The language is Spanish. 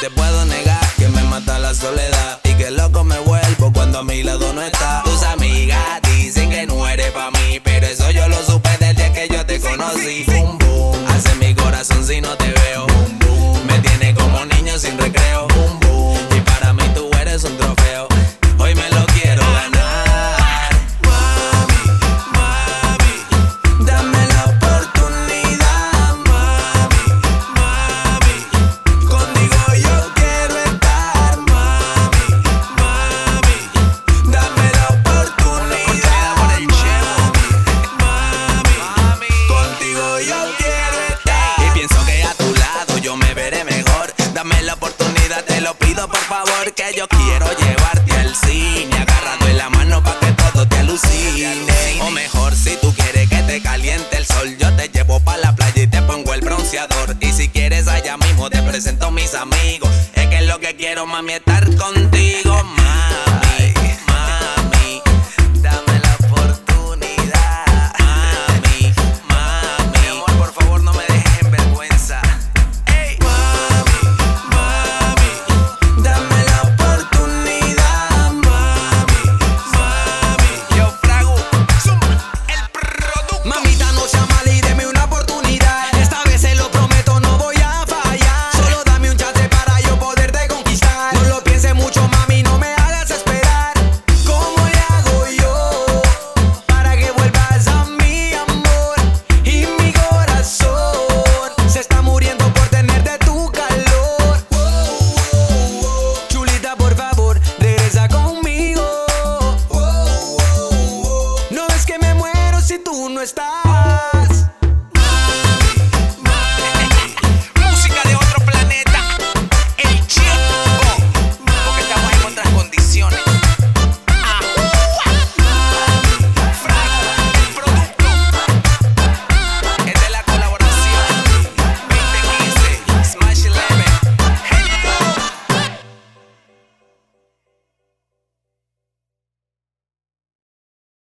te puedo negar que me mata la soledad y que loco me vuelvo cuando a mi lado no está. Tus amigas dicen que no eres pa' mí, pero eso yo lo supe desde que yo te conocí. favor que yo quiero llevarte al cine. agarrando en la mano pa' que todo te alucine. O mejor, si tú quieres que te caliente el sol, yo te llevo pa' la playa y te pongo el bronceador. Y si quieres allá mismo, te presento a mis amigos. Es que es lo que quiero, mami, estar contigo. si tú no estás.